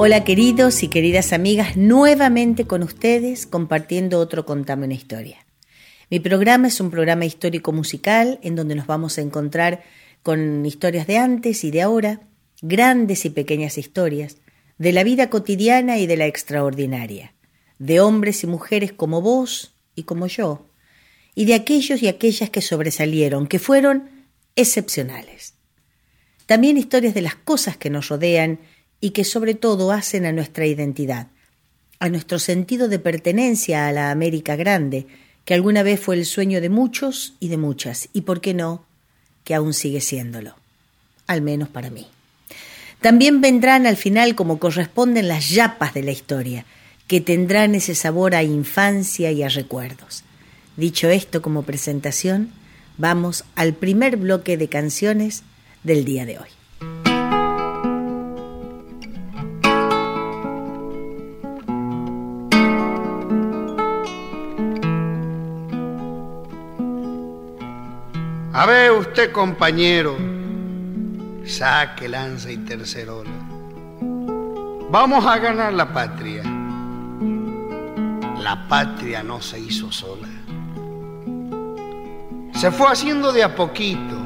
Hola queridos y queridas amigas, nuevamente con ustedes compartiendo otro Contame una historia. Mi programa es un programa histórico musical en donde nos vamos a encontrar con historias de antes y de ahora, grandes y pequeñas historias, de la vida cotidiana y de la extraordinaria, de hombres y mujeres como vos y como yo, y de aquellos y aquellas que sobresalieron, que fueron excepcionales. También historias de las cosas que nos rodean y que sobre todo hacen a nuestra identidad, a nuestro sentido de pertenencia a la América Grande, que alguna vez fue el sueño de muchos y de muchas, y por qué no, que aún sigue siéndolo, al menos para mí. También vendrán al final, como corresponden, las yapas de la historia, que tendrán ese sabor a infancia y a recuerdos. Dicho esto como presentación, vamos al primer bloque de canciones del día de hoy. A ver usted, compañero, saque, lanza y tercerola. Vamos a ganar la patria. La patria no se hizo sola. Se fue haciendo de a poquito,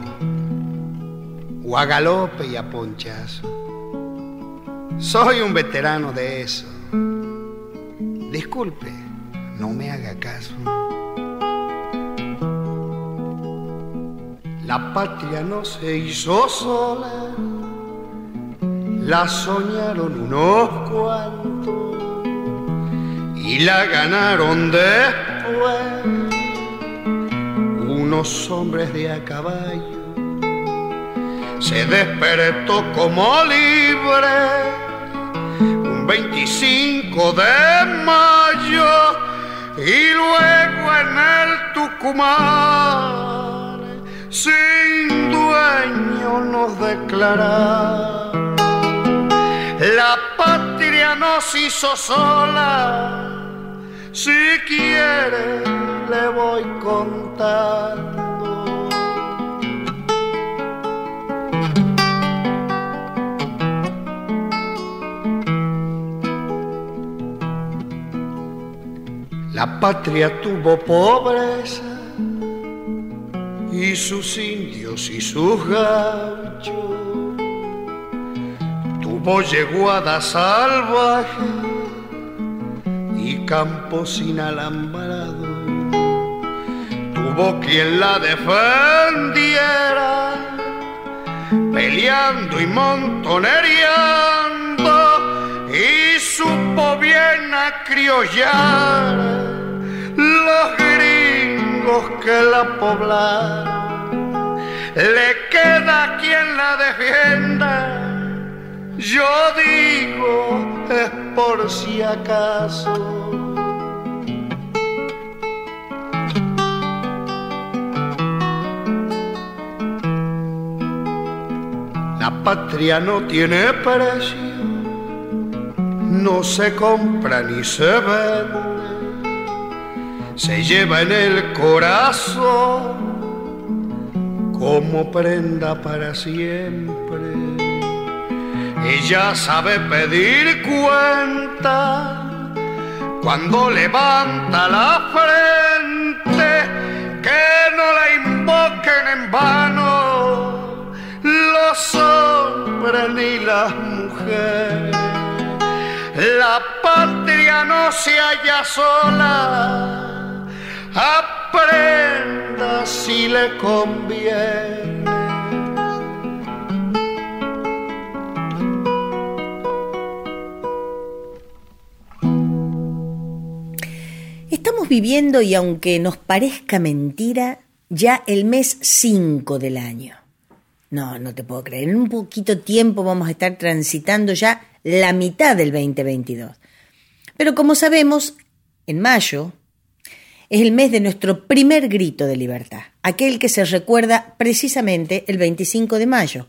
o a galope y a ponchazo. Soy un veterano de eso. Disculpe, no me haga caso. La patria no se hizo sola, la soñaron unos cuantos y la ganaron después unos hombres de a caballo. Se despertó como libre un 25 de mayo y luego en el Tucumán sin dueño nos declararon. La patria nos hizo sola, si quiere le voy contando. La patria tuvo pobreza y sus indios y sus gauchos. Tuvo yeguada salvaje y campos sin alambrado. Tuvo quien la defendiera, peleando y montonereando, y supo bien acriollar los que la poblaron. Le queda quien la defienda. Yo digo es por si acaso. La patria no tiene precio, no se compra ni se vende, se lleva en el corazón como prenda para siempre. Ella sabe pedir cuenta cuando levanta la frente, que no la invoquen en vano los hombres ni las mujeres. La patria no se halla sola, aprenda si le conviene. Estamos viviendo, y aunque nos parezca mentira, ya el mes 5 del año. No, no te puedo creer. En un poquito tiempo vamos a estar transitando ya la mitad del 2022. Pero como sabemos, en mayo es el mes de nuestro primer grito de libertad, aquel que se recuerda precisamente el 25 de mayo,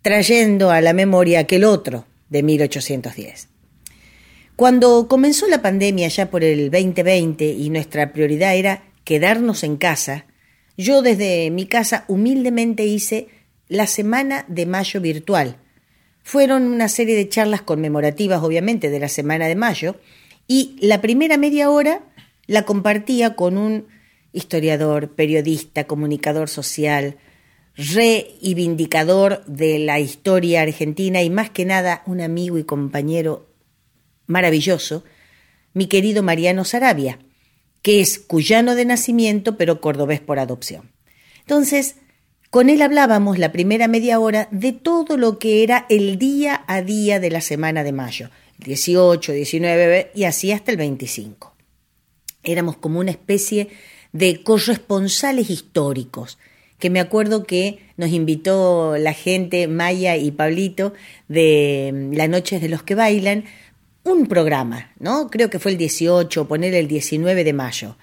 trayendo a la memoria aquel otro de 1810. Cuando comenzó la pandemia ya por el 2020 y nuestra prioridad era quedarnos en casa, yo desde mi casa humildemente hice la Semana de Mayo virtual. Fueron una serie de charlas conmemorativas, obviamente, de la Semana de Mayo, y la primera media hora la compartía con un historiador, periodista, comunicador social, reivindicador de la historia argentina y más que nada un amigo y compañero maravilloso, mi querido Mariano Sarabia, que es cuyano de nacimiento pero cordobés por adopción. Entonces, con él hablábamos la primera media hora de todo lo que era el día a día de la semana de mayo, 18, 19 y así hasta el 25 éramos como una especie de corresponsales históricos, que me acuerdo que nos invitó la gente, Maya y Pablito, de mm, La Noches de los que Bailan, un programa, ¿no? Creo que fue el 18, poner el 19 de mayo.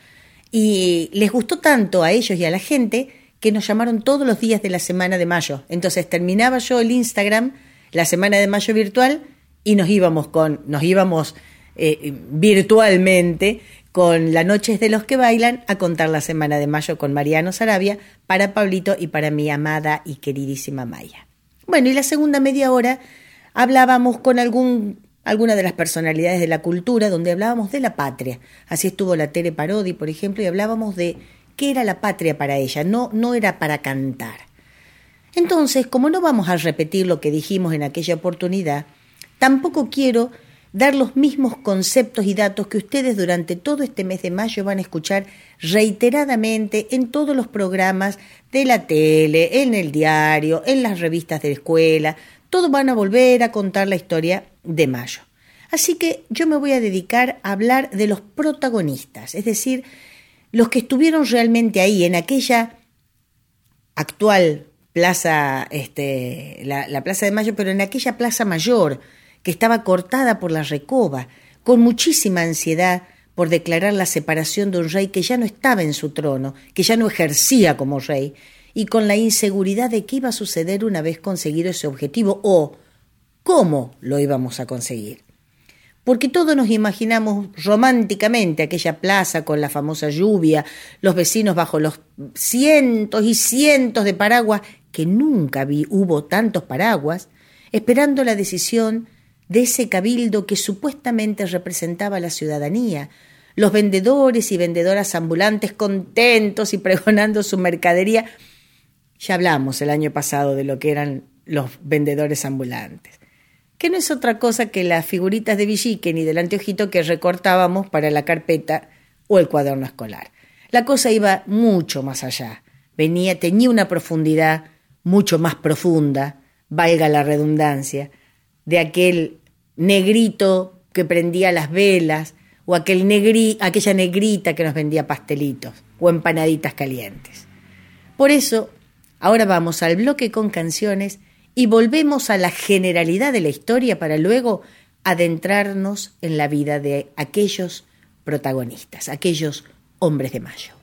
Y les gustó tanto a ellos y a la gente que nos llamaron todos los días de la semana de mayo. Entonces terminaba yo el Instagram, la semana de mayo virtual, y nos íbamos con, nos íbamos eh, virtualmente con La Noches de los que Bailan a contar la semana de mayo con Mariano Sarabia para Pablito y para mi amada y queridísima Maya. Bueno, y la segunda media hora hablábamos con algún, alguna de las personalidades de la cultura, donde hablábamos de la patria. Así estuvo la Tere Parodi, por ejemplo, y hablábamos de qué era la patria para ella, no, no era para cantar. Entonces, como no vamos a repetir lo que dijimos en aquella oportunidad, tampoco quiero dar los mismos conceptos y datos que ustedes durante todo este mes de mayo van a escuchar reiteradamente en todos los programas de la tele, en el diario, en las revistas de la escuela. Todos van a volver a contar la historia de mayo. Así que yo me voy a dedicar a hablar de los protagonistas, es decir, los que estuvieron realmente ahí, en aquella actual plaza, este, la, la Plaza de Mayo, pero en aquella Plaza Mayor, que estaba cortada por la recoba, con muchísima ansiedad por declarar la separación de un rey que ya no estaba en su trono, que ya no ejercía como rey, y con la inseguridad de qué iba a suceder una vez conseguido ese objetivo o cómo lo íbamos a conseguir. Porque todos nos imaginamos románticamente aquella plaza con la famosa lluvia, los vecinos bajo los cientos y cientos de paraguas, que nunca vi hubo tantos paraguas, esperando la decisión de ese cabildo que supuestamente representaba a la ciudadanía, los vendedores y vendedoras ambulantes contentos y pregonando su mercadería. Ya hablamos el año pasado de lo que eran los vendedores ambulantes, que no es otra cosa que las figuritas de Villiquen y del anteojito que recortábamos para la carpeta o el cuaderno escolar. La cosa iba mucho más allá, venía, tenía una profundidad mucho más profunda, valga la redundancia, de aquel negrito que prendía las velas, o aquel negri, aquella negrita que nos vendía pastelitos o empanaditas calientes. Por eso, ahora vamos al bloque con canciones y volvemos a la generalidad de la historia para luego adentrarnos en la vida de aquellos protagonistas, aquellos hombres de mayo.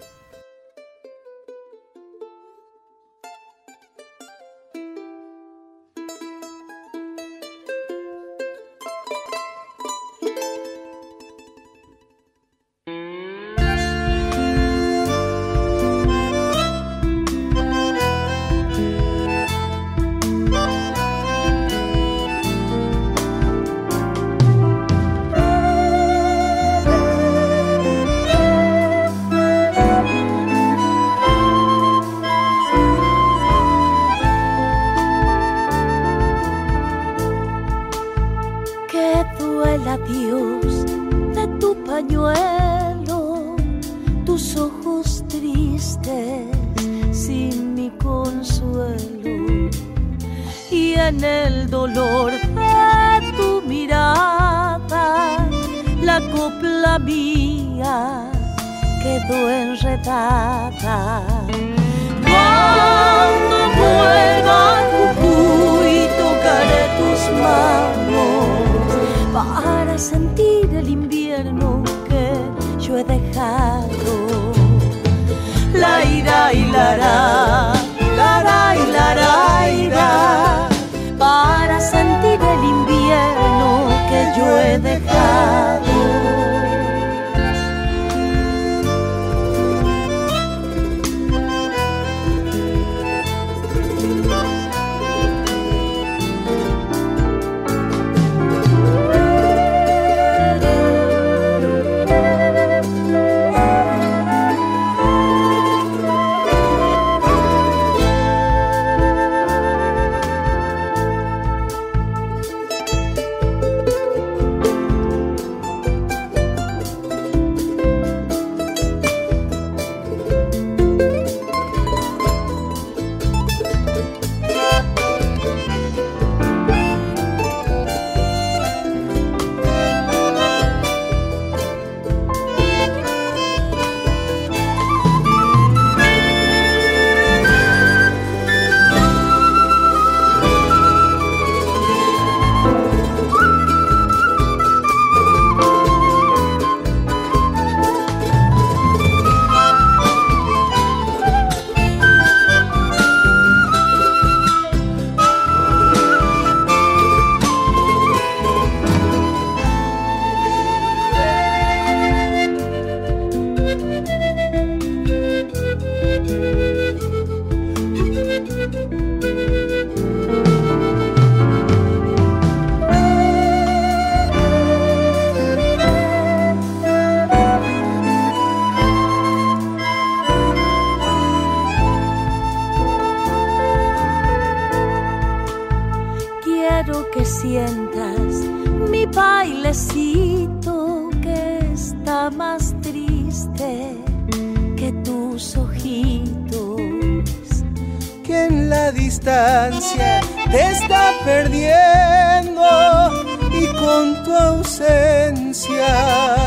ausencia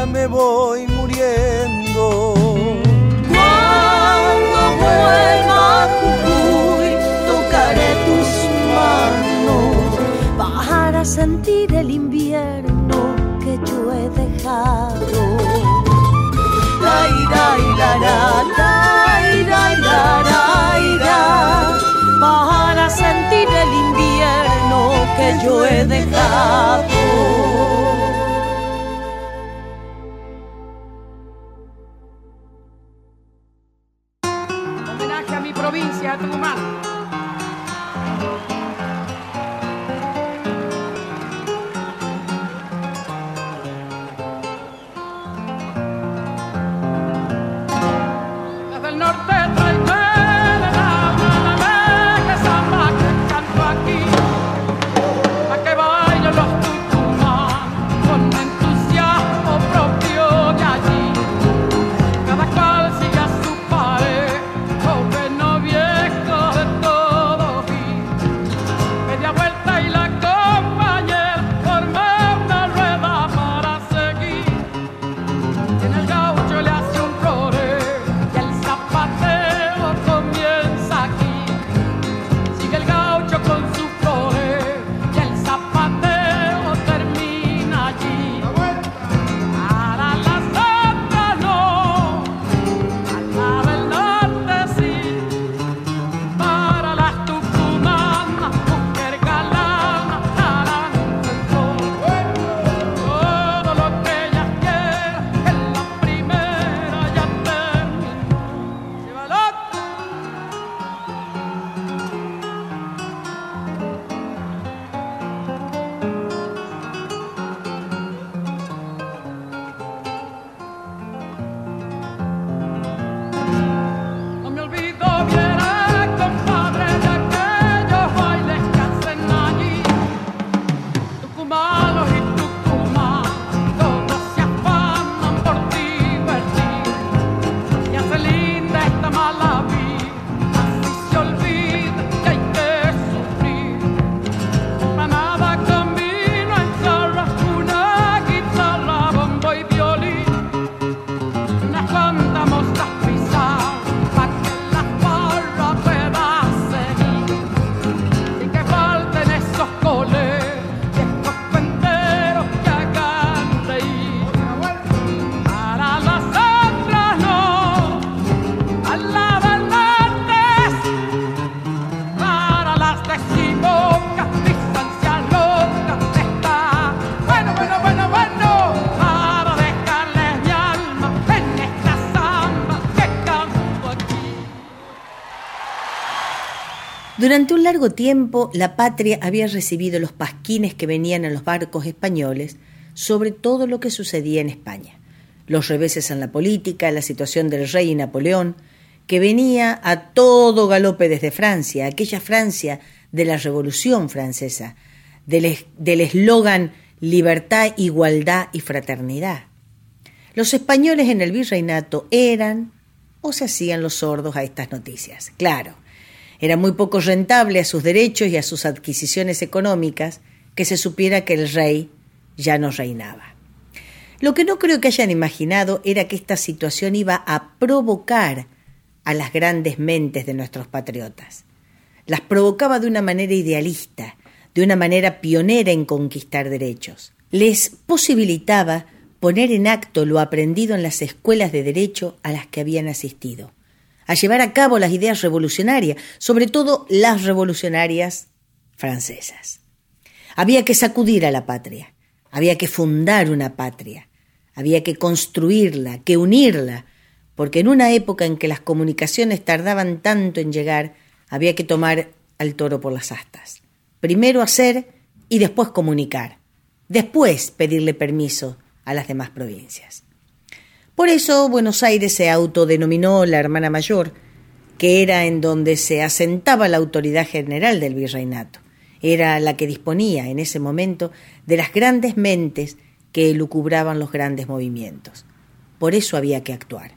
me voy los Durante un largo tiempo, la patria había recibido los pasquines que venían en los barcos españoles sobre todo lo que sucedía en España. Los reveses en la política, la situación del rey y Napoleón, que venía a todo galope desde Francia, aquella Francia de la Revolución Francesa, del eslogan libertad, igualdad y fraternidad. Los españoles en el virreinato eran o se hacían los sordos a estas noticias. Claro, era muy poco rentable a sus derechos y a sus adquisiciones económicas que se supiera que el rey ya no reinaba. Lo que no creo que hayan imaginado era que esta situación iba a provocar a las grandes mentes de nuestros patriotas. Las provocaba de una manera idealista, de una manera pionera en conquistar derechos. Les posibilitaba poner en acto lo aprendido en las escuelas de derecho a las que habían asistido a llevar a cabo las ideas revolucionarias, sobre todo las revolucionarias francesas. Había que sacudir a la patria, había que fundar una patria, había que construirla, que unirla, porque en una época en que las comunicaciones tardaban tanto en llegar, había que tomar al toro por las astas. Primero hacer y después comunicar, después pedirle permiso a las demás provincias. Por eso Buenos Aires se autodenominó la hermana mayor, que era en donde se asentaba la autoridad general del virreinato. Era la que disponía en ese momento de las grandes mentes que elucubraban los grandes movimientos. Por eso había que actuar.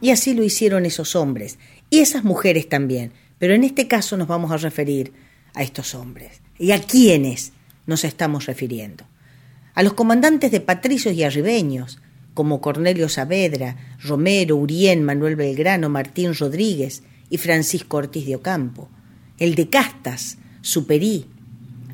Y así lo hicieron esos hombres, y esas mujeres también, pero en este caso nos vamos a referir a estos hombres. ¿Y a quiénes nos estamos refiriendo? A los comandantes de patricios y arribeños, como Cornelio Saavedra, Romero, Urien, Manuel Belgrano, Martín Rodríguez y Francisco Ortiz de Ocampo, el de Castas, Superí,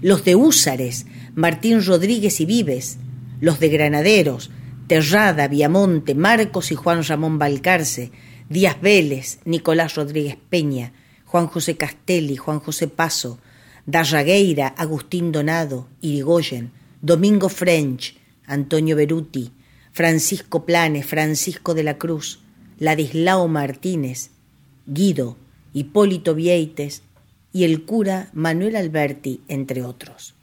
los de Húsares, Martín Rodríguez y Vives, los de Granaderos, Terrada, Viamonte, Marcos y Juan Ramón Balcarce, Díaz Vélez, Nicolás Rodríguez Peña, Juan José Castelli, Juan José Paso, Darragueira, Agustín Donado, Irigoyen, Domingo French, Antonio Beruti, Francisco Planes, Francisco de la Cruz, Ladislao Martínez, Guido, Hipólito Vieites y el cura Manuel Alberti, entre otros.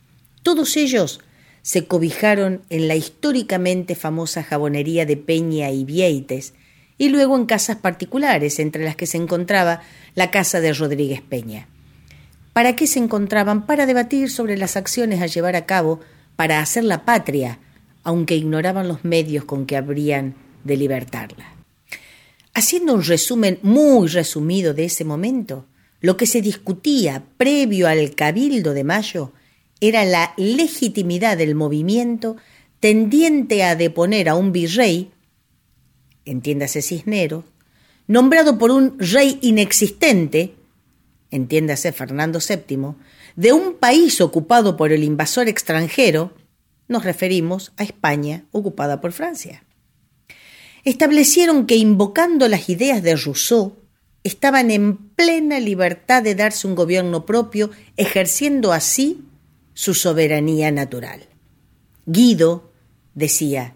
Todos ellos se cobijaron en la históricamente famosa jabonería de Peña y Vieites y luego en casas particulares, entre las que se encontraba la casa de Rodríguez Peña. ¿Para qué se encontraban? Para debatir sobre las acciones a llevar a cabo para hacer la patria aunque ignoraban los medios con que habrían de libertarla. Haciendo un resumen muy resumido de ese momento, lo que se discutía previo al Cabildo de Mayo era la legitimidad del movimiento tendiente a deponer a un virrey, entiéndase Cisnero, nombrado por un rey inexistente, entiéndase Fernando VII, de un país ocupado por el invasor extranjero, nos referimos a España ocupada por Francia. Establecieron que invocando las ideas de Rousseau, estaban en plena libertad de darse un gobierno propio, ejerciendo así su soberanía natural. Guido decía,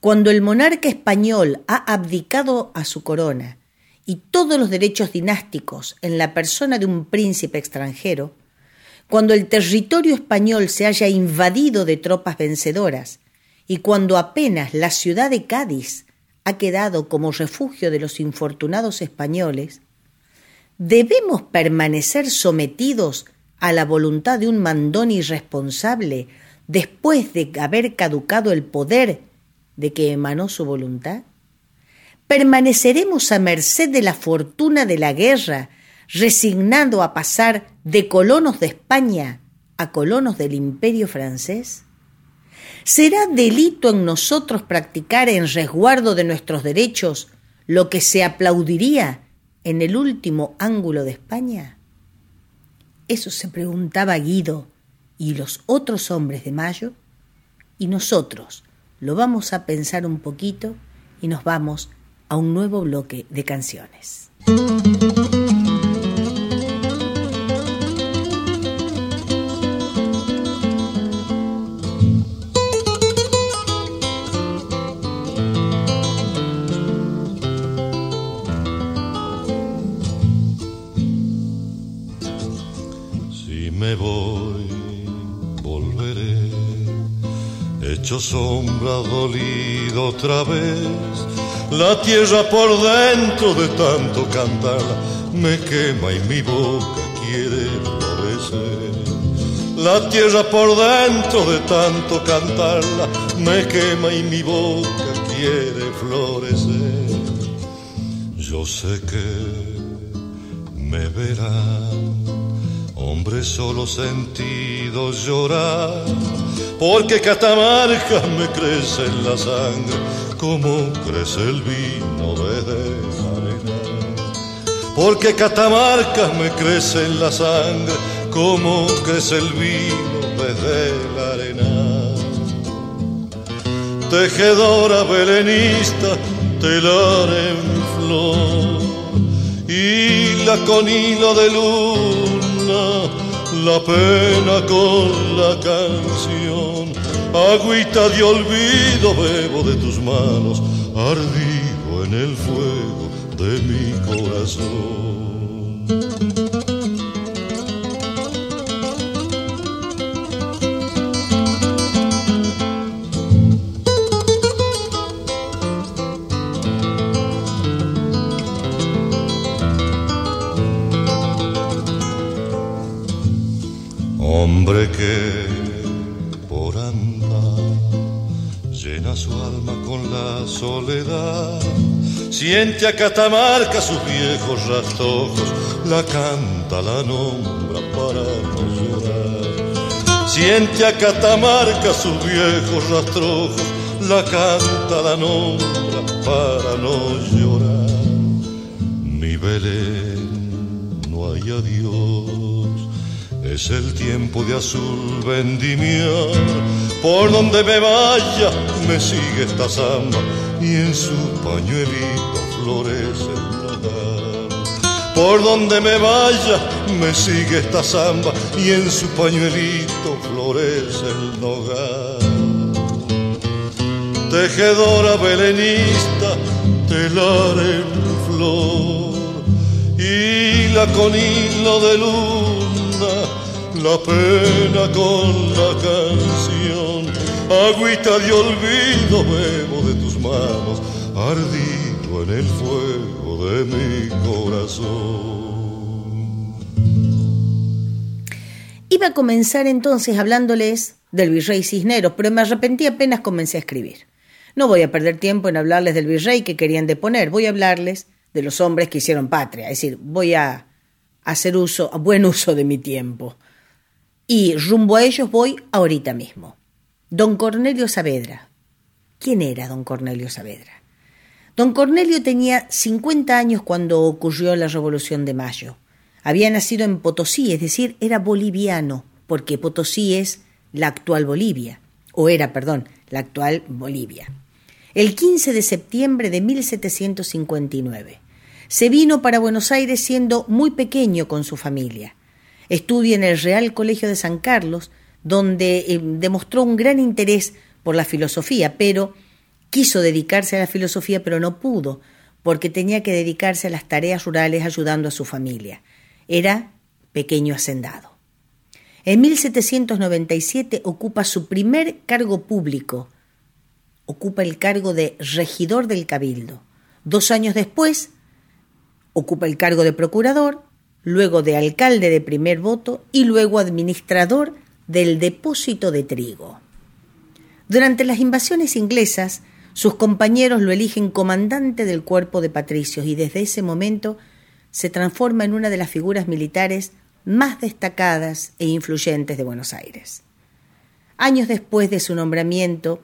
cuando el monarca español ha abdicado a su corona y todos los derechos dinásticos en la persona de un príncipe extranjero, cuando el territorio español se haya invadido de tropas vencedoras y cuando apenas la ciudad de Cádiz ha quedado como refugio de los infortunados españoles, ¿debemos permanecer sometidos a la voluntad de un mandón irresponsable después de haber caducado el poder de que emanó su voluntad? ¿Permaneceremos a merced de la fortuna de la guerra resignado a pasar de colonos de España a colonos del imperio francés? ¿Será delito en nosotros practicar en resguardo de nuestros derechos lo que se aplaudiría en el último ángulo de España? Eso se preguntaba Guido y los otros hombres de Mayo, y nosotros lo vamos a pensar un poquito y nos vamos a un nuevo bloque de canciones. Hecho sombra dolido otra vez. La tierra por dentro de tanto cantar me quema y mi boca quiere florecer. La tierra por dentro de tanto cantarla me quema y mi boca quiere florecer. Yo sé que me verán hombre solo sentido llorar, porque Catamarca me crece en la sangre como crece el vino desde la arena. Porque Catamarca me crece en la sangre como crece el vino desde la arena. Tejedora belenista, telar en flor y la con hilo de luna, la pena con la canción. Agüita de olvido bebo de tus manos, ardido en el fuego de mi corazón. Soledad, siente a Catamarca sus viejos rastojos, la canta, la nombra para no llorar. Siente a Catamarca sus viejos rastrojos, la canta, la nombra para no llorar. Mi Belén, no hay adiós es el tiempo de azul vendimiar, por donde me vaya me sigue esta samba y en su pañuelito florece el nogal. Por donde me vaya me sigue esta samba y en su pañuelito florece el nogal. Tejedora belenista, telar en flor y la con hilo de luna la pena con la canción. Agüita de olvido bebo de tus manos, ardido en el fuego de mi corazón. Iba a comenzar entonces hablándoles del virrey Cisneros, pero me arrepentí apenas comencé a escribir. No voy a perder tiempo en hablarles del virrey que querían deponer, voy a hablarles de los hombres que hicieron patria, es decir, voy a hacer uso, buen uso de mi tiempo. Y rumbo a ellos voy ahorita mismo. Don Cornelio Saavedra. ¿Quién era don Cornelio Saavedra? Don Cornelio tenía 50 años cuando ocurrió la Revolución de Mayo. Había nacido en Potosí, es decir, era boliviano, porque Potosí es la actual Bolivia, o era, perdón, la actual Bolivia. El 15 de septiembre de 1759. Se vino para Buenos Aires siendo muy pequeño con su familia. Estudia en el Real Colegio de San Carlos, donde eh, demostró un gran interés por la filosofía, pero quiso dedicarse a la filosofía, pero no pudo, porque tenía que dedicarse a las tareas rurales ayudando a su familia. Era pequeño hacendado. En 1797 ocupa su primer cargo público. Ocupa el cargo de regidor del Cabildo. Dos años después, ocupa el cargo de procurador luego de alcalde de primer voto y luego administrador del depósito de trigo. Durante las invasiones inglesas, sus compañeros lo eligen comandante del cuerpo de patricios y desde ese momento se transforma en una de las figuras militares más destacadas e influyentes de Buenos Aires. Años después de su nombramiento,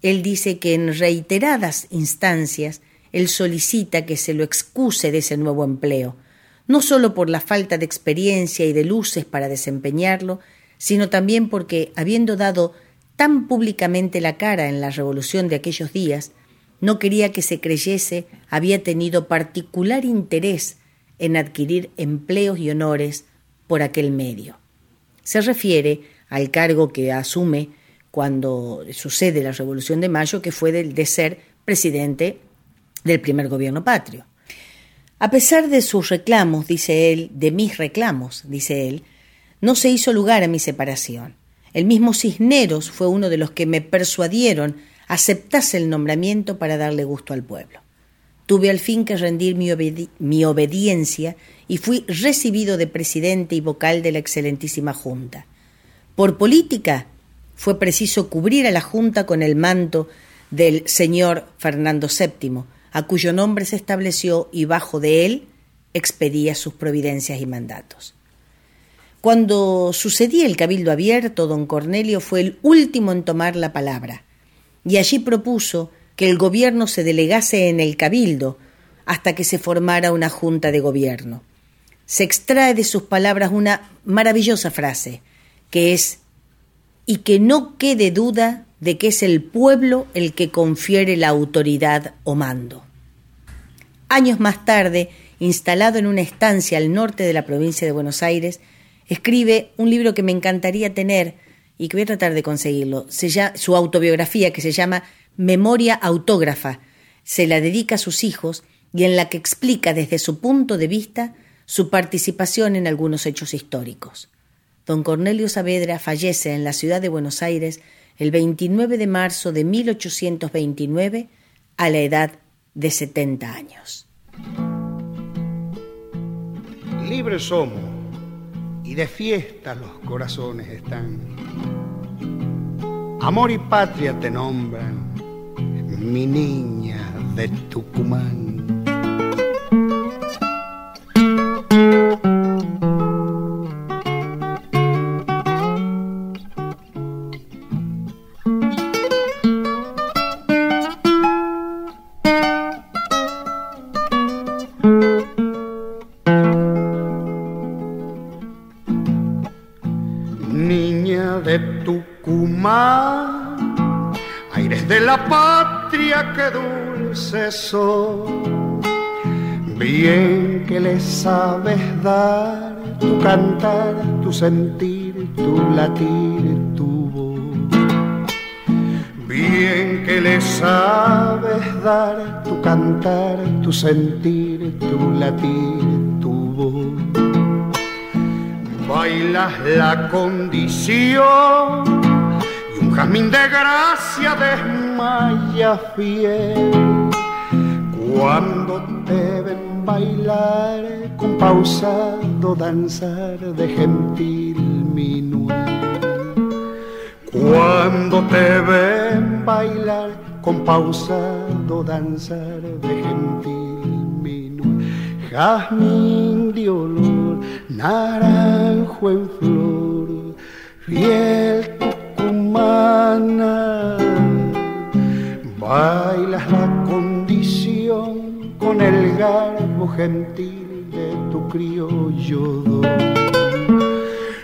él dice que en reiteradas instancias él solicita que se lo excuse de ese nuevo empleo, no solo por la falta de experiencia y de luces para desempeñarlo, sino también porque, habiendo dado tan públicamente la cara en la revolución de aquellos días, no quería que se creyese había tenido particular interés en adquirir empleos y honores por aquel medio. Se refiere al cargo que asume cuando sucede la Revolución de Mayo, que fue el de ser presidente del primer gobierno patrio. A pesar de sus reclamos, dice él, de mis reclamos, dice él, no se hizo lugar a mi separación. El mismo Cisneros fue uno de los que me persuadieron aceptase el nombramiento para darle gusto al pueblo. Tuve al fin que rendir mi, mi, obediencia y fui recibido de presidente y vocal de la excelentísima Junta. Por política fue preciso cubrir a la Junta con el manto del señor Fernando VII, a cuyo nombre se estableció y bajo de él expedía sus providencias y mandatos. Cuando sucedía el cabildo abierto, don Cornelio fue el último en tomar la palabra, y allí propuso que el gobierno se delegase en el cabildo hasta que se formara una junta de gobierno. Se extrae de sus palabras una maravillosa frase, que es y que no quede duda de que es el pueblo el que confiere la autoridad o mando. Años más tarde, instalado en una estancia al norte de la provincia de Buenos Aires, escribe un libro que me encantaría tener y que voy a tratar de conseguirlo. su autobiografía que se llama Memoria Autógrafa. Se la dedica a sus hijos y en la que explica desde su punto de vista su participación en algunos hechos históricos. Don Cornelio Saavedra fallece en la ciudad de Buenos Aires el 29 de marzo de 1829 a la edad de 70 años. Libres somos y de fiesta los corazones están. Amor y patria te nombran, mi niña de Tucumán. Bien que le sabes dar tu cantar, tu sentir, tu latir, tu voz. Bien que le sabes dar tu cantar, tu sentir, tu latir, tu voz. Bailas la condición y un jazmín de gracia desmaya fiel cuando te ven bailar con pausado danzar de gentil minué. Cuando te ven bailar con pausado danzar de gentil minué. Jazmín de olor, naranjo en flor, fiel tucumana. Bailas la con el garbo gentil de tu criollo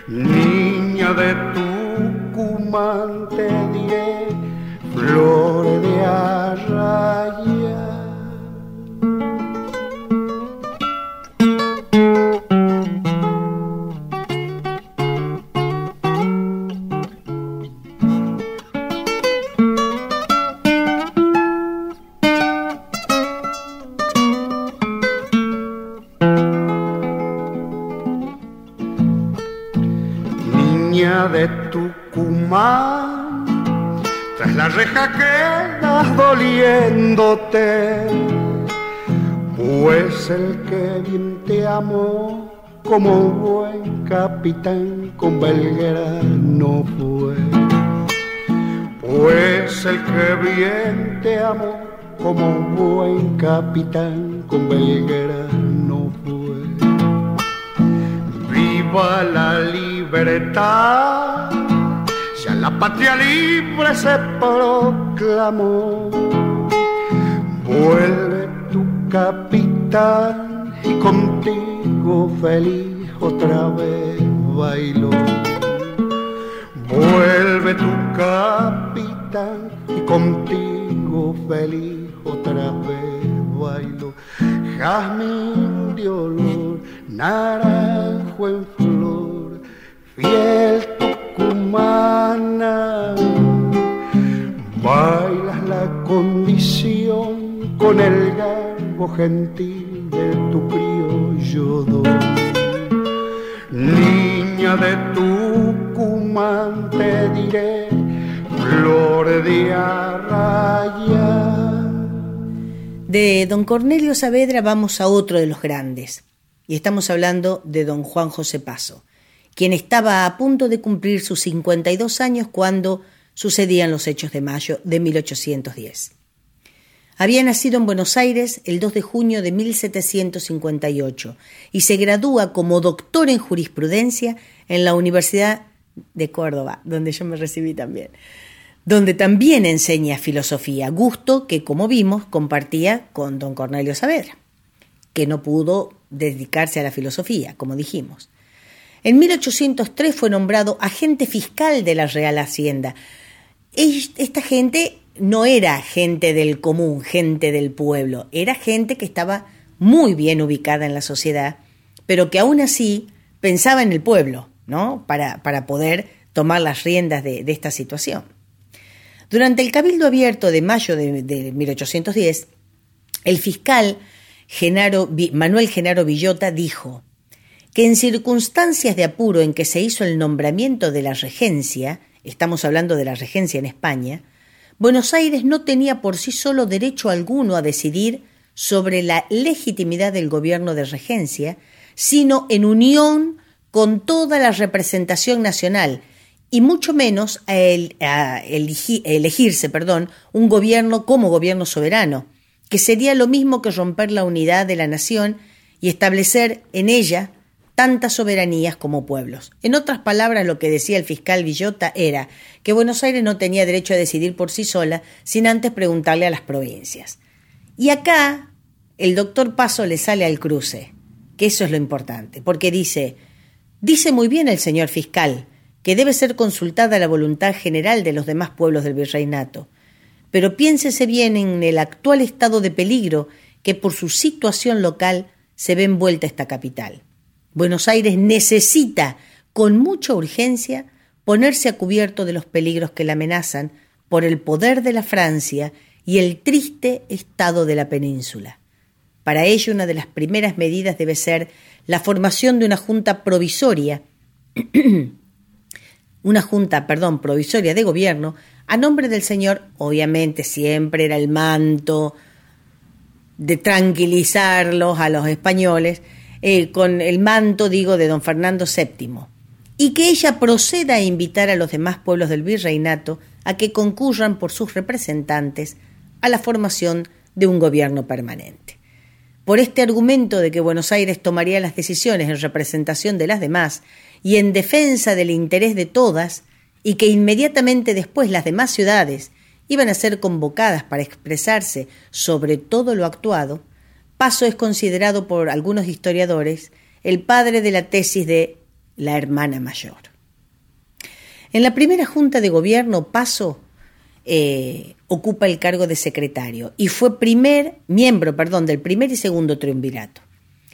Niña de Tucumán te diré, flor de arraya reja quedas doliéndote, pues el que bien te amó como buen capitán con Belgrano fue. Pues el que bien te amó como buen capitán con Belgrano fue. Viva la libertad la patria libre se proclamó. Vuelve tu capitán y contigo feliz otra vez bailó. Vuelve tu capitán y contigo feliz otra vez bailó. Jazmín de olor, naranjo en flor, fiel humana. Bailas la condición con el garbo gentil de tu criollo Niña de tu Tucumán te diré, flor de arraya. De don Cornelio Saavedra vamos a otro de los grandes, y estamos hablando de don Juan José Paso, quien estaba a punto de cumplir sus 52 años cuando sucedían los hechos de mayo de 1810. Había nacido en Buenos Aires el 2 de junio de 1758 y se gradúa como doctor en jurisprudencia en la Universidad de Córdoba, donde yo me recibí también, donde también enseña filosofía, gusto que, como vimos, compartía con don Cornelio Saavedra, que no pudo dedicarse a la filosofía, como dijimos. En 1803 fue nombrado agente fiscal de la Real Hacienda. Esta gente no era gente del común, gente del pueblo, era gente que estaba muy bien ubicada en la sociedad, pero que aún así pensaba en el pueblo, ¿no? Para, para poder tomar las riendas de, esta situación. Durante el Cabildo Abierto de mayo de, de 1810, el fiscal Genaro, Manuel Genaro Villota dijo que en circunstancias de apuro en que se hizo el nombramiento de la regencia, estamos hablando de la regencia en España, Buenos Aires no tenía por sí solo derecho alguno a decidir sobre la legitimidad del gobierno de regencia, sino en unión con toda la representación nacional y mucho menos a, elegirse perdón, un gobierno como gobierno soberano, que sería lo mismo que romper la unidad de la nación y establecer en ella tantas soberanías como pueblos. En otras palabras, lo que decía el fiscal Villota era que Buenos Aires no tenía derecho a decidir por sí sola sin antes preguntarle a las provincias. Y acá el doctor Paso le sale al cruce, que eso es lo importante, porque dice, dice muy bien el señor fiscal que debe ser consultada la voluntad general de los demás pueblos del virreinato, pero piénsese bien en el actual estado de peligro que por su situación local se ve envuelta esta capital. Buenos Aires necesita con mucha urgencia ponerse a cubierto de los peligros que la amenazan por el poder de la Francia y el triste estado de la península. Para ello, una de las primeras medidas debe ser la formación de una junta provisoria, una junta, perdón, provisoria de gobierno, a nombre del señor, obviamente siempre era el manto de tranquilizarlos a los españoles, eh, con el manto, digo, de don Fernando VII, y que ella proceda a invitar a los demás pueblos del virreinato a que concurran por sus representantes a la formación de un gobierno permanente. Por este argumento de que Buenos Aires tomaría las decisiones en representación de las demás y en defensa del interés de todas, y que inmediatamente después las demás ciudades iban a ser convocadas para expresarse sobre todo lo actuado, Paso es considerado por algunos historiadores el padre de la tesis de la hermana mayor. En la primera junta de gobierno, Paso eh, ocupa el cargo de secretario y fue primer miembro, perdón, del primer y segundo triunvirato.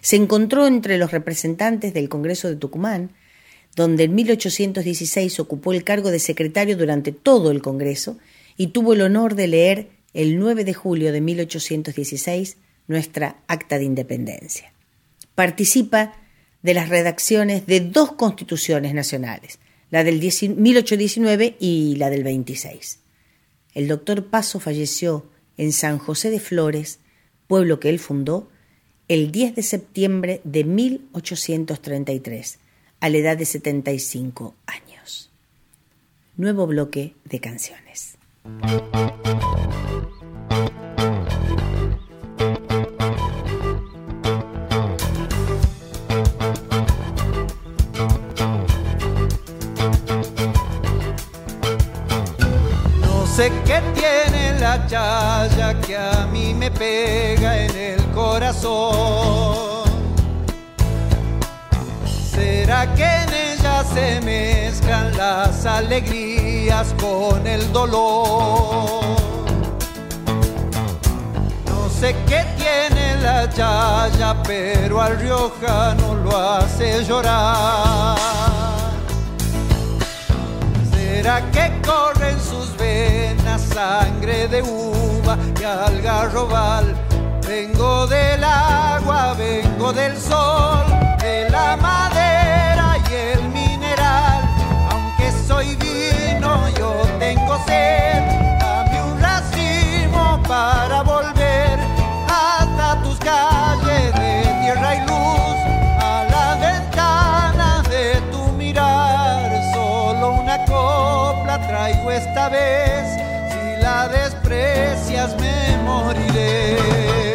Se encontró entre los representantes del Congreso de Tucumán, donde en 1816 ocupó el cargo de secretario durante todo el Congreso y tuvo el honor de leer el 9 de julio de 1816 nuestra acta de independencia. Participa de las redacciones de dos constituciones nacionales, la del 1819 y la del 26. El doctor Paso falleció en San José de Flores, pueblo que él fundó, el 10 de septiembre de 1833, a la edad de 75 años. Nuevo bloque de canciones. Sé que tiene la chaya que a mí me pega en el corazón. ¿Será que en ella se mezclan las alegrías con el dolor? No sé qué tiene la chaya, pero al riojano lo hace llorar. ¿Será que corre sangre de uva y algarrobal? Vengo del agua, vengo del sol, de la madera y el mineral, aunque soy vino, yo tengo sed. Dame un racimo para volver hasta tus calles de tierra y luz, esta vez, si la desprecias me moriré.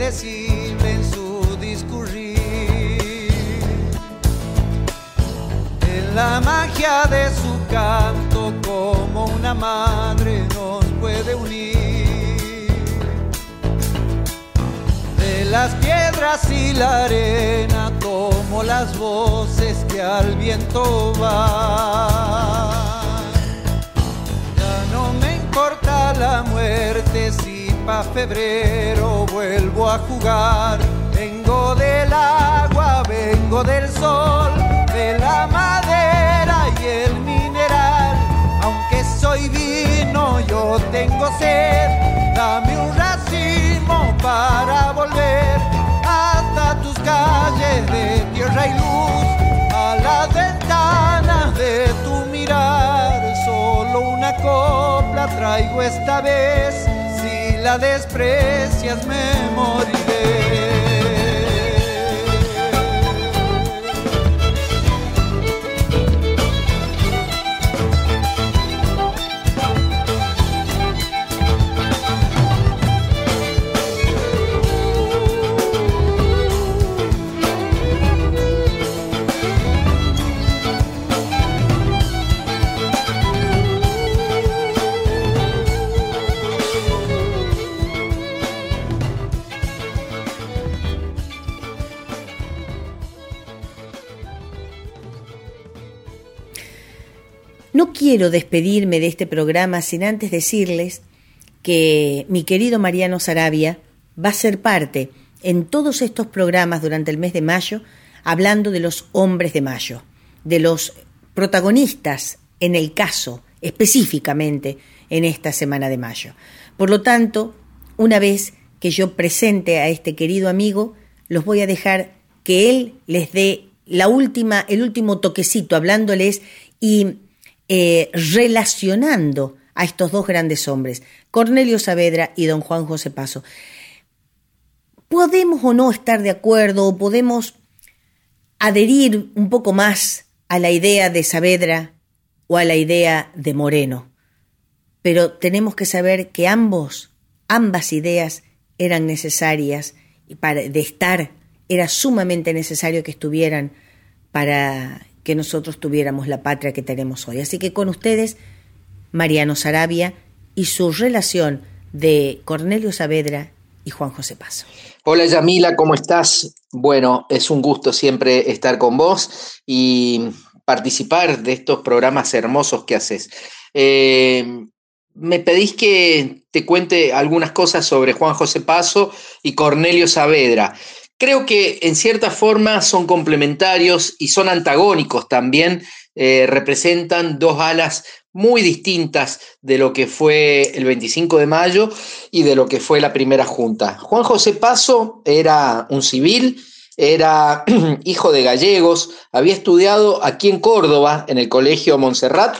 Impredecible en su discurrir. En la magia de su canto, como una madre nos puede unir. De las piedras y la arena tomo las voces que al viento van. Ya no me importa la muerte si pa' febrero vuelvo a jugar. Vengo del agua, vengo del sol, de la madera y el mineral. Aunque soy vino, yo tengo sed. Dame un racimo para volver hasta tus calles de tierra y luz, a las ventanas de tu mirar. Solo una copla traigo esta vez, la desprecias me moriré. Quiero despedirme de este programa sin antes decirles que mi querido Mariano Sarabia va a ser parte en todos estos programas durante el mes de mayo, hablando de los hombres de mayo, de los protagonistas en el caso, específicamente en esta semana de mayo. Por lo tanto, una vez que yo presente a este querido amigo, los voy a dejar que él les dé la última, el último toquecito, hablándoles y eh, relacionando a estos dos grandes hombres, Cornelio Saavedra y don Juan José Paso. Podemos o no estar de acuerdo o podemos adherir un poco más a la idea de Saavedra o a la idea de Moreno, pero tenemos que saber que ambos, ambas ideas eran necesarias y para de estar era sumamente necesario que estuvieran para que nosotros tuviéramos la patria que tenemos hoy. Así que con ustedes, Mariano Sarabia y su relación de Cornelio Saavedra y Juan José Paso. Hola Yamila, ¿cómo estás? Bueno, es un gusto siempre estar con vos y participar de estos programas hermosos que haces. Eh, me pedís que te cuente algunas cosas sobre Juan José Paso y Cornelio Saavedra. Creo que en cierta forma son complementarios y son antagónicos también, eh, representan dos alas muy distintas de lo que fue el 25 de mayo y de lo que fue la primera junta. Juan José Paso era un civil, era hijo de gallegos, había estudiado aquí en Córdoba, en el Colegio Montserrat,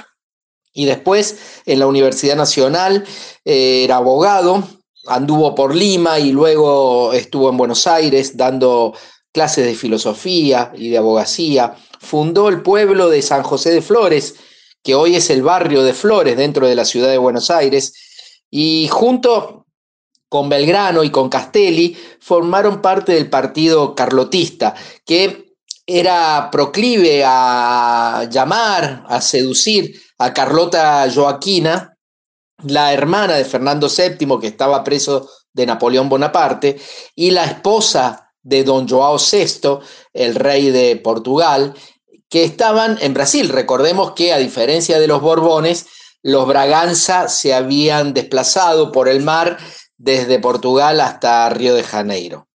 y después en la Universidad Nacional, eh, era abogado, anduvo por Lima y luego estuvo en Buenos Aires dando clases de filosofía y de abogacía. Fundó el pueblo de San José de Flores, que hoy es el barrio de Flores dentro de la ciudad de Buenos Aires, y junto con Belgrano y con Castelli formaron parte del partido carlotista, que era proclive a llamar, a seducir a Carlota Joaquina, la hermana de Fernando VII, que estaba preso de Napoleón Bonaparte, y la esposa de don Joao VI, el rey de Portugal, que estaban en Brasil. Recordemos que a diferencia de los Borbones, los Braganza se habían desplazado por el mar desde Portugal hasta Río de Janeiro.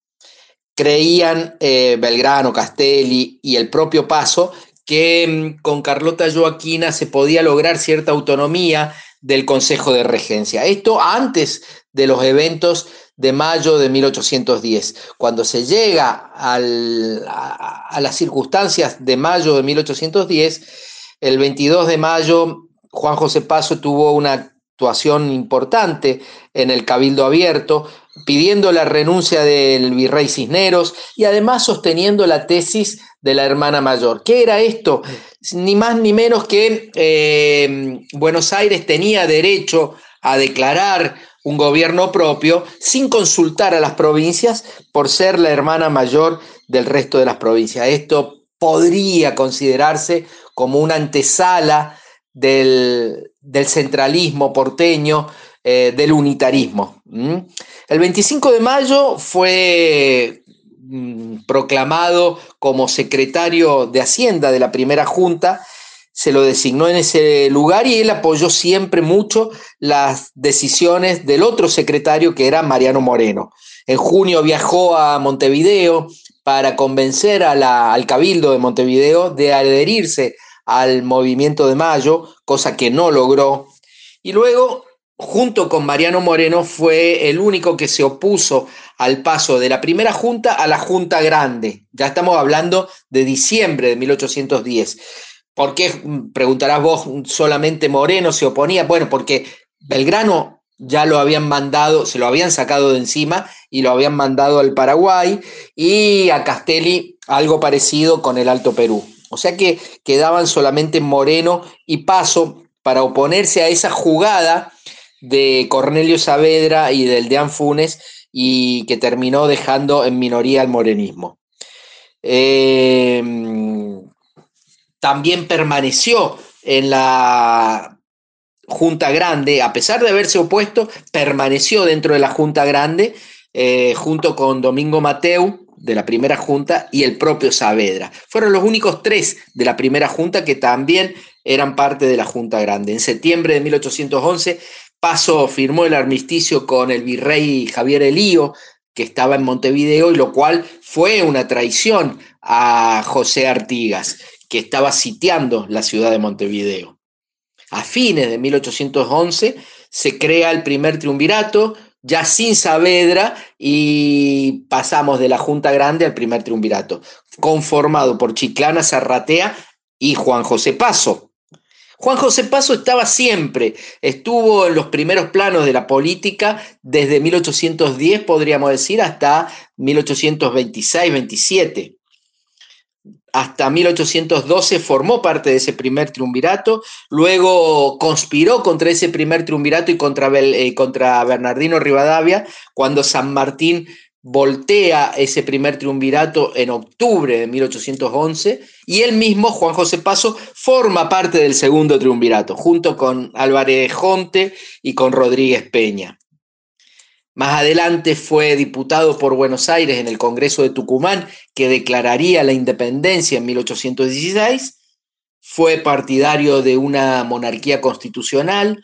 Creían eh, Belgrano, Castelli y el propio Paso que mm, con Carlota Joaquina se podía lograr cierta autonomía del Consejo de Regencia. Esto antes de los eventos de mayo de 1810. Cuando se llega a, a las circunstancias de mayo de 1810, el 22 de mayo Juan José Paso tuvo una actuación importante en el Cabildo Abierto, pidiendo la renuncia del virrey Cisneros y además sosteniendo la tesis de la hermana mayor. ¿Qué era esto? Ni más ni menos que eh, Buenos Aires tenía derecho a declarar un gobierno propio sin consultar a las provincias por ser la hermana mayor del resto de las provincias. Esto podría considerarse como una antesala del, centralismo porteño, eh, del unitarismo. El 25 de mayo fue mm, proclamado como secretario de Hacienda de la primera junta, se lo designó en ese lugar y él apoyó siempre mucho las decisiones del otro secretario que era Mariano Moreno. En junio viajó a Montevideo para convencer al cabildo de Montevideo de adherirse al movimiento de Mayo, cosa que no logró. Y luego junto con Mariano Moreno, fue el único que se opuso al paso de la primera junta a la junta grande. Ya estamos hablando de diciembre de 1810. ¿Por qué, preguntarás vos, solamente Moreno se oponía? Bueno, porque Belgrano ya lo habían mandado, se lo habían sacado de encima y lo habían mandado al Paraguay y a Castelli algo parecido con el Alto Perú. O sea que quedaban solamente Moreno y Paso para oponerse a esa jugada de Cornelio Saavedra y del de Funes y que terminó dejando en minoría al morenismo. Em, también permaneció en la Junta Grande, a pesar de haberse opuesto, permaneció dentro de la Junta Grande eh, junto con Domingo Mateu de la primera junta y el propio Saavedra. Fueron los únicos tres de la primera junta que también eran parte de la Junta Grande. En septiembre de 1811 Paso firmó el armisticio con el virrey Javier Elío, que estaba en Montevideo, y lo cual fue una traición a José Artigas, que estaba sitiando la ciudad de Montevideo. A fines de 1811 se crea el primer triunvirato, ya sin Saavedra, y pasamos de la Junta Grande al primer triunvirato, conformado por Chiclana, Zarratea y Juan José Paso. Juan José Paso estaba siempre, estuvo en los primeros planos de la política desde 1810, podríamos decir, hasta 1826-27. Hasta 1812 formó parte de ese primer triunvirato, luego conspiró contra ese primer triunvirato y contra, eh, contra Bernardino Rivadavia, cuando San Martín voltea ese primer triunvirato en octubre de 1811 y él mismo, Juan José Paso, forma parte del segundo triunvirato, junto con Álvarez Jonte y con Rodríguez Peña. Más adelante fue diputado por Buenos Aires en el Congreso de Tucumán, que declararía la independencia en 1816. Fue partidario de una monarquía constitucional,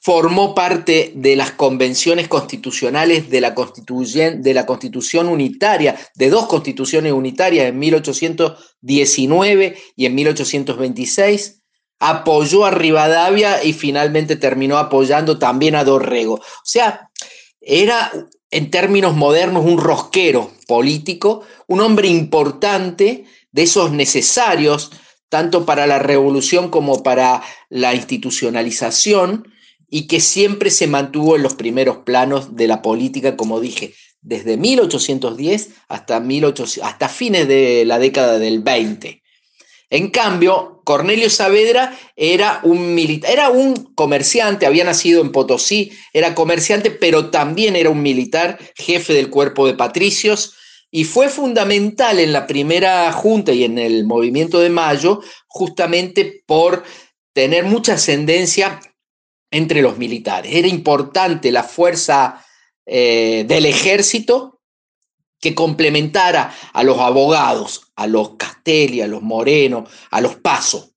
formó parte de las convenciones constitucionales de la, de la Constitución Unitaria, de dos constituciones unitarias en 1819 y en 1826, apoyó a Rivadavia y finalmente terminó apoyando también a Dorrego. O sea, era en términos modernos un rosquero político, un hombre importante, de esos necesarios, tanto para la revolución como para la institucionalización, y que siempre se mantuvo en los primeros planos de la política, como dije, desde 1810 hasta, 1800, hasta fines de la década del 20. En cambio, Cornelio Saavedra era un militar, era un comerciante, había nacido en Potosí, era comerciante, pero también era un militar, jefe del cuerpo de patricios, y fue fundamental en la primera junta y en el movimiento de Mayo, justamente por tener mucha ascendencia entre los militares. Era importante la fuerza eh, del ejército que complementara a los abogados, a los Castelli, a los Moreno, a los Paso.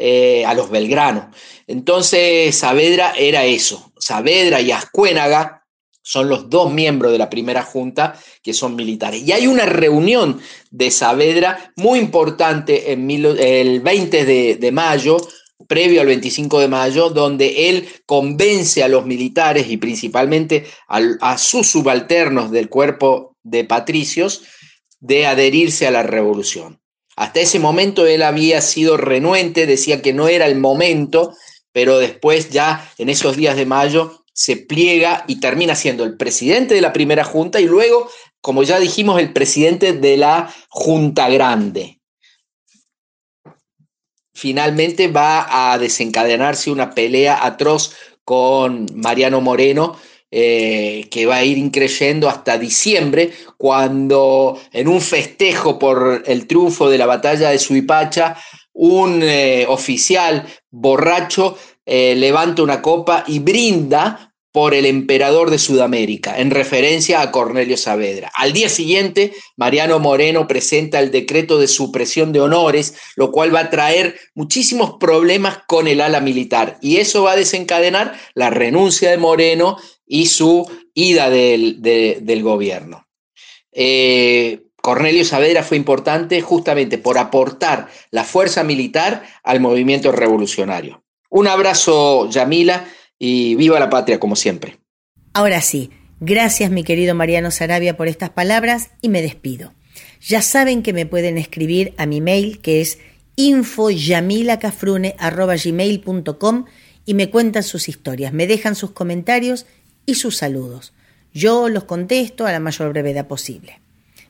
eh, a los Belgrano. Entonces Saavedra era eso. Saavedra y Ascuénaga son los dos miembros de la primera junta que son militares. Y hay una reunión de Saavedra muy importante en el 20 de, mayo, previo al 25 de mayo, donde él convence a los militares y principalmente a sus subalternos del cuerpo de patricios de adherirse a la revolución. Hasta ese momento él había sido renuente, decía que no era el momento, pero después ya en esos días de mayo se pliega y termina siendo el presidente de la primera junta y luego, como ya dijimos, el presidente de la Junta Grande. Finalmente va a desencadenarse una pelea atroz con Mariano Moreno, eh, que va a ir increyendo hasta diciembre, cuando en un festejo por el triunfo de la batalla de Suipacha, un eh, oficial borracho eh, levanta una copa y brinda por el emperador de Sudamérica, en referencia a Cornelio Saavedra. Al día siguiente, Mariano Moreno presenta el decreto de supresión de honores, lo cual va a traer muchísimos problemas con el ala militar. Y eso va a desencadenar la renuncia de Moreno y su ida del, gobierno. Eh, Cornelio Saavedra fue importante justamente por aportar la fuerza militar al movimiento revolucionario. Un abrazo, Yamila, y viva la patria como siempre. Ahora sí, gracias mi querido Mariano Sarabia por estas palabras y me despido. Ya saben que me pueden escribir a mi mail que es infoyamilacafrune.com y me cuentan sus historias, me dejan sus comentarios y sus saludos. Yo los contesto a la mayor brevedad posible.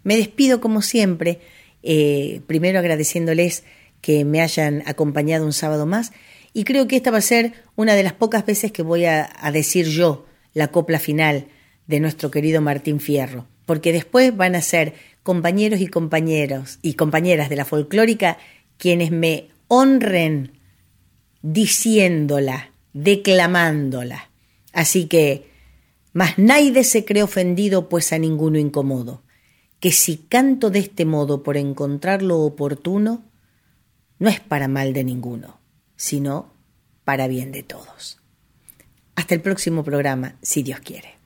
Me despido como siempre, eh, primero agradeciéndoles que me hayan acompañado un sábado más y creo que esta va a ser una de las pocas veces que voy a, decir yo la copla final de nuestro querido Martín Fierro, porque después van a ser compañeros y compañeros y compañeras de la folclórica quienes me honren diciéndola, declamándola. Así que, más nadie se cree ofendido, pues a ninguno incomodo, que si canto de este modo por encontrar lo oportuno, no es para mal de ninguno sino para bien de todos. Hasta el próximo programa, si Dios quiere.